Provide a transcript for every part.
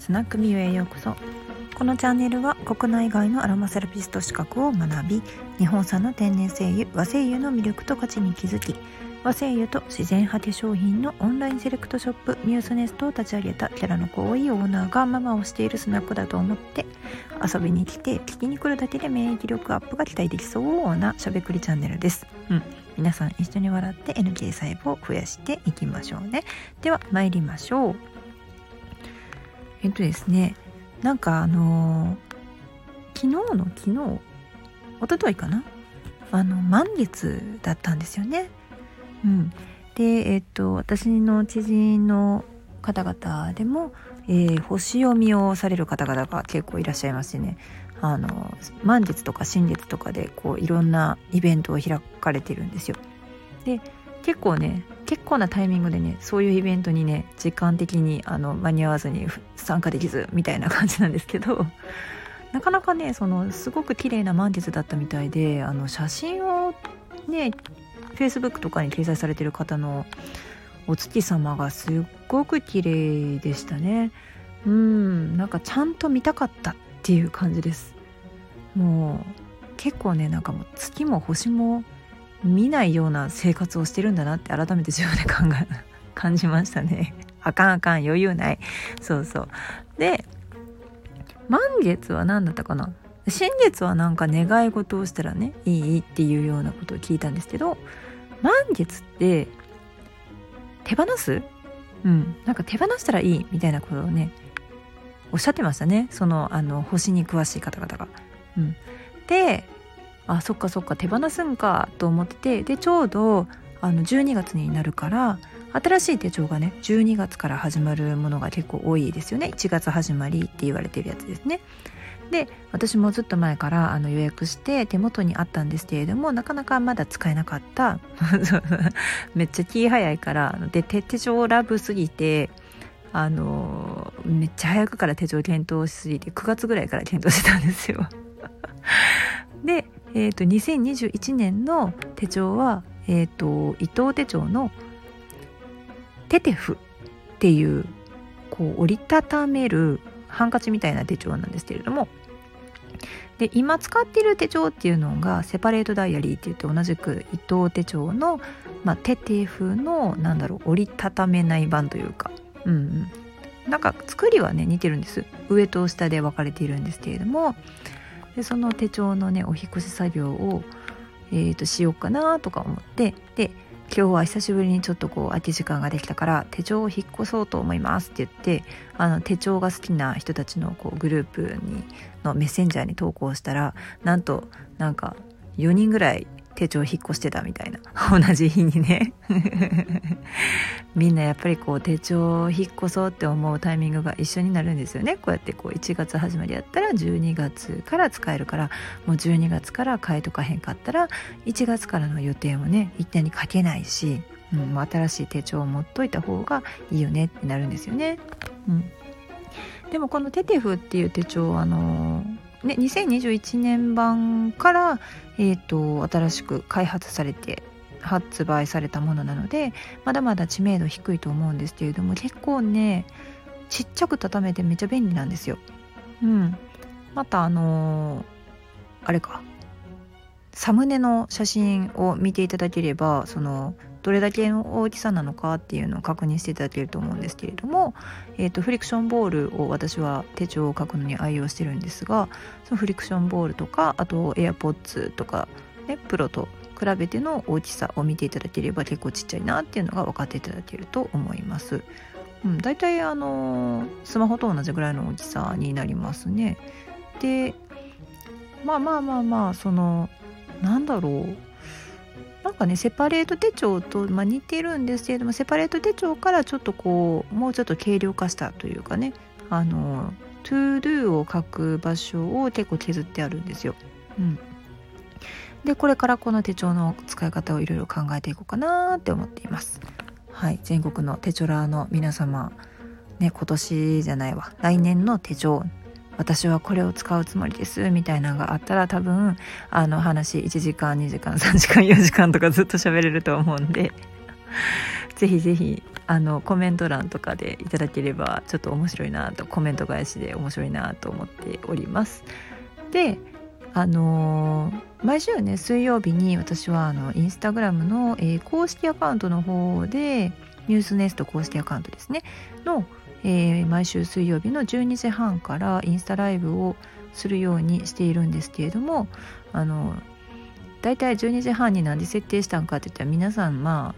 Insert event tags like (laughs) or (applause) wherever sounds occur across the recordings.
スナックミュへようこそこのチャンネルは国内外のアロマセラピスト資格を学び日本産の天然精油和精油の魅力と価値に気づき和精油と自然派手商品のオンラインセレクトショップミュースネストを立ち上げたキャラの濃いオーナーがママをしているスナックだと思って遊びに来て聞きに来るだけで免疫力アップが期待できそうなしゃべくりチャンネルです。うん皆さん一緒に笑って NK 細胞を増やしていきましょうね。では参りましょう。えっとですねなんかあのー、昨日の昨日一昨日かな？あの満月だったんですよね。うん、でえっと私の知人の方々でも、えー、星読みをされる方々が結構いらっしゃいましてねあの満月とか新月とかでこういろんなイベントを開かれてるんですよ。で結構ね結構なタイミングでねそういうイベントにね時間的にあの間に合わずに参加できずみたいな感じなんですけど (laughs) なかなかねそのすごく綺麗な満月だったみたいであの写真をね Facebook とかに掲載されてる方のお月様がすっごく綺麗でしたね。うんなんかちゃんと見たかったっていう感じです。もう結構ねなんかもう月も星も見ないような生活をしてるんだなって改めて自分で考え (laughs) 感じましたね。あかんあかん余裕ない。そうそう。で満月は何だったかな？新月はなんか願い事をしたらねいいっていうようなことを聞いたんですけど満月って手放す？うん。なんか手放したらいいみたいなことをねおっしゃってましたね。そのあの星に詳しい方々が。うん、であそっかそっか手放すんかと思っててでちょうどあの12月になるから新しい手帳がね12月から始まるものが結構多いですよね。1月始まりって言われてるやつですね。で私もずっと前からあの予約して手元にあったんですけれどもなかなかまだ使えなかった。(laughs) めっちゃ気早いからで手帳ラブすぎてあのめっちゃ早くから手帳検討しすぎて9月ぐらいから検討してたんですよ。(laughs) で、えーと、2021年の手帳は、えーと、伊藤手帳のテテフっていうこう折りたためるハンカチみたいな手帳なんですけれどもで今使っている手帳っていうのがセパレートダイアリーって言って同じく伊藤手帳の、まあ、テテフのなんだろう折りたためない版というかうんうん。なんか作りはね似てるんです。上と下で分かれているんですけれどもでその手帳のねお引越し作業を、えーと、しようかなとか思ってで今日は久しぶりにちょっとこう空き時間ができたから手帳を引っ越そうと思いますって言ってあの手帳が好きな人たちのこうグループにのメッセンジャーに投稿したらなんとなんか4人ぐらい手帳引っ越してたみたいな。同じ日にね。(laughs) みんなやっぱりこう手帳を引っ越そうって思うタイミングが一緒になるんですよね。こうやってこう1月始まりやったら12月から使えるからもう12月から変えとかへんかったら1月からの予定もね一旦に書けないし、うん、もう新しい手帳を持っといた方がいいよねってなるんですよね。うん、でもこのテテフっていう手帳あのね、2021年版から、えーと、新しく開発されて発売されたものなのでまだまだ知名度低いと思うんですけれども結構ねちっちゃく畳めてめっちゃ便利なんですよ。うん、またあのー、あれかサムネの写真を見ていただければそのどれだけの大きさなのかっていうのを確認していただけると思うんですけれども、えーと、フリクションボールを私は手帳を書くのに愛用してるんですがそのフリクションボールとかあと AirPods とか、ね、プロと比べての大きさを見ていただければ結構ちっちゃいなっていうのが分かっていただけると思います。うん、大体あのスマホと同じぐらいの大きさになりますね。でまあまあまあまあそのなんだろうなんかねセパレート手帳と、まあ、似てるんですけれどもセパレート手帳からちょっとこうもうちょっと軽量化したというかねあの to do を書く場所を結構削ってあるんですよ。うん、でこれからこの手帳の使い方をいろいろ考えていこうかなって思っています。はい、全国の手帳ラーの皆様ね今年じゃないわ来年の手帳私はこれを使うつもりですみたいなのがあったら多分あの話1時間2時間3時間4時間とかずっと喋れると思うんで。(laughs) ぜひぜひあのコメント欄とかでいただければちょっと面白いなとコメント返しで面白いなと思っております。であのー、毎週ね水曜日に私はあのインスタグラムの、えー、公式アカウントの方でニュースネスト公式アカウントですねの、えー、毎週水曜日の12時半からインスタライブをするようにしているんですけれどもあの大体12時半になんで設定したんかって言ったら皆さんま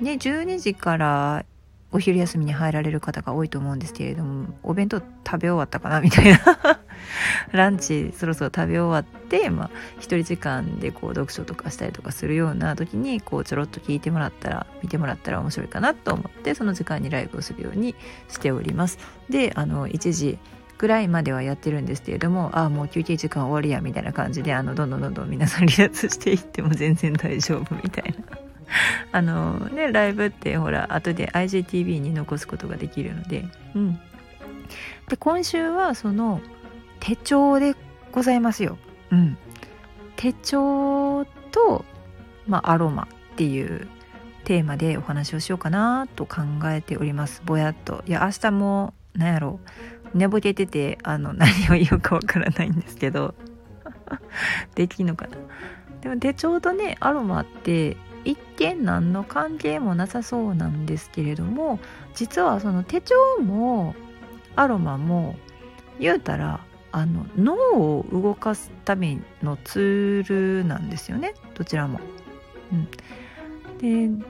あね12時からお昼休みに入られる方が多いと思うんですけれどもお弁当食べ終わったかなみたいな。(laughs) ランチそろそろ食べ終わってまあ一人時間でこう読書とかしたりとかするような時にこうちょろっと聞いてもらったら見てもらったら面白いかなと思ってその時間にライブをするようにしております。であの1時ぐらいまではやってるんですけれどもああもう休憩時間終わりやみたいな感じであのどんどんどんどん皆さん離脱していっても全然大丈夫みたいな。(laughs) あのねライブってほら後で IGTV に残すことができるので。うん。で今週はその手帳でございますよ。うん。手帳と、まあ、アロマっていうテーマでお話をしようかなと考えております。ぼやっと。いや明日も何やろう。寝ぼけててあの何を言うかわからないんですけど。(laughs) できんのかな。でも手帳とねアロマって一見何の関係もなさそうなんですけれども実はその手帳もアロマも言うたらあの脳を動かすためのツールなんですよねどちらも。うん、で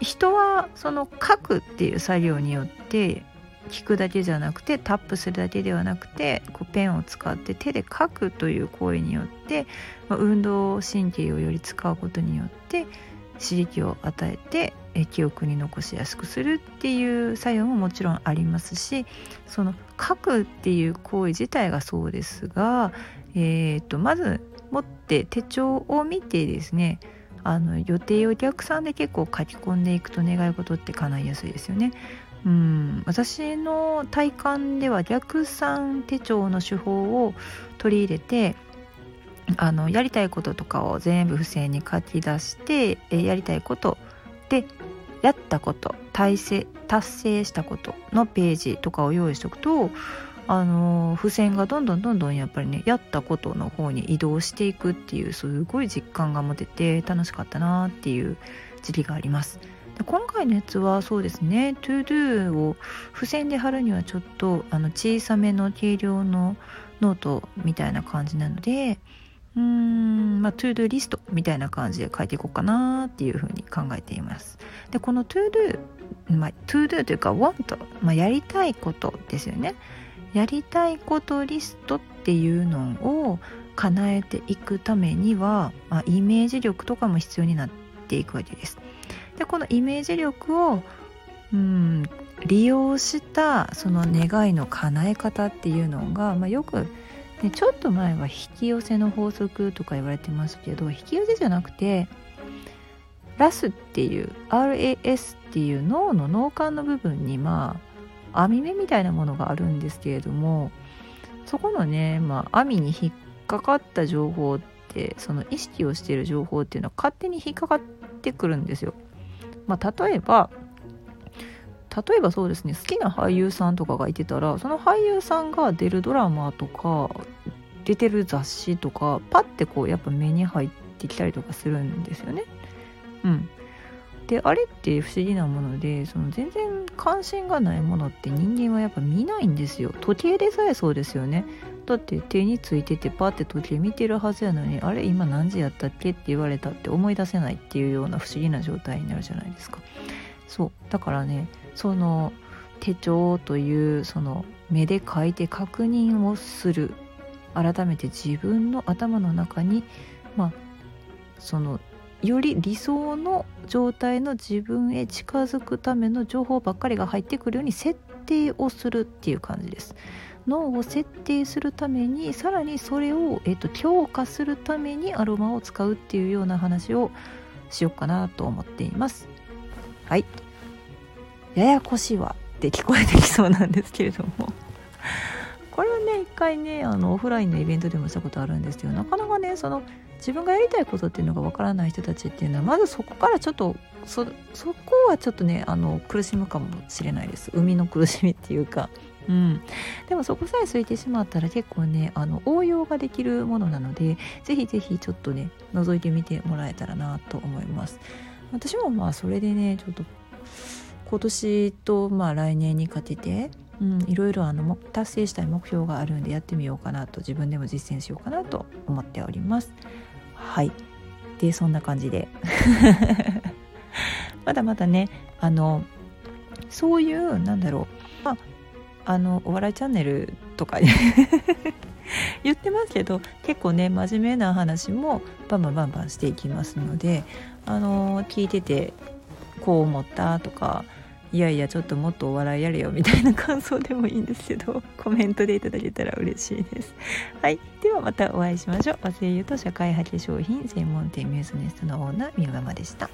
人はその書くっていう作業によって聞くだけじゃなくてタップするだけではなくてこうペンを使って手で書くという行為によって、まあ、運動神経をより使うことによって刺激を与えて記憶に残しやすくするっていう作用ももちろんありますしその書くっていう行為自体がそうですが、えーと、まず持って手帳を見てですねあの予定を逆算で結構書き込んでいくと願い事って叶いやすいですよね。うん私の体感では逆算手帳の手法を取り入れてあのやりたいこととかを全部付箋に書き出してえやりたいことでやったこと達成達成したことのページとかを用意しておくとあの付箋がどんどんどんどんやっぱりねやったことの方に移動していくっていうすごい実感が持てて楽しかったなっていう時期があります。で今回のやつはそうですね ToDo を付箋で貼るにはちょっとあの小さめの軽量のノートみたいな感じなのでうーんまあ、 to do list みたいな感じで書いていこうかなっていうふうに考えています。でこの to do、まあ、 to do というか want、まあ、やりたいことですよね。やりたいことリストっていうのを叶えていくためには、まあ、イメージ力とかも必要になっていくわけです。でこのイメージ力をうん利用したその願いの叶え方っていうのが、まあ、よくでちょっと前は引き寄せの法則とか言われてますけど引き寄せじゃなくてラスっていう RAS っていう脳の脳幹の部分にまあ網目みたいなものがあるんですけれどもそこのね、まあ、網に引っかかった情報ってその意識をしている情報っていうのは勝手に引っかかってくるんですよ。まあ、例えば例えばそうですね好きな俳優さんとかがいてたらその俳優さんが出るドラマとか出てる雑誌とかパッてこうやっぱ目に入ってきたりとかするんですよね。うん、であれって不思議なものでその全然関心がないものって人間はやっぱ見ないんですよ。時計でさえそうですよね。だって手についててパッて時計見てるはずやのにあれ今何時やったっけって言われたって思い出せないっていうような不思議な状態になるじゃないですか。そう。だからねその手帳というその目で書いて確認をする改めて自分の頭の中にまあそのより理想の状態の自分へ近づくための情報ばっかりが入ってくるように設定をするっていう感じです。脳を設定するためにさらにそれを、えっと、強化するためにアロマを使うっていうような話をしようかなと思っています。はいややこしいわって聞こえてきそうなんですけれどもこれはね一回ねあのオフラインのイベントでもしたことあるんですけどなかなかねその自分がやりたいことっていうのがわからない人たちっていうのはまずそこからちょっとそそこはちょっとねあの苦しむかもしれないです。生みの苦しみっていうか。うん、でもそこさえ空いてしまったら結構ねあの応用ができるものなのでぜひぜひちょっとね覗いてみてもらえたらなと思います。私もまあそれでねちょっと今年とまあ来年にかけてうん、いろいろあの達成したい目標があるんでやってみようかなと自分でも実践しようかなと思っております。はい。でそんな感じで。(laughs) まだまだねあのそういうなんだろう。まああのお笑いチャンネルとか (laughs) 言ってますけど結構ね真面目な話もバンバンバンバンしていきますのであの聞いててこう思ったとかいやいやちょっともっとお笑いやれよみたいな感想でもいいんですけど (laughs) コメントでいただけたら嬉しいです。はい。ではまたお会いしましょう。和製油と社会派化粧品専門店ミューズネストのオーナー三浦でした。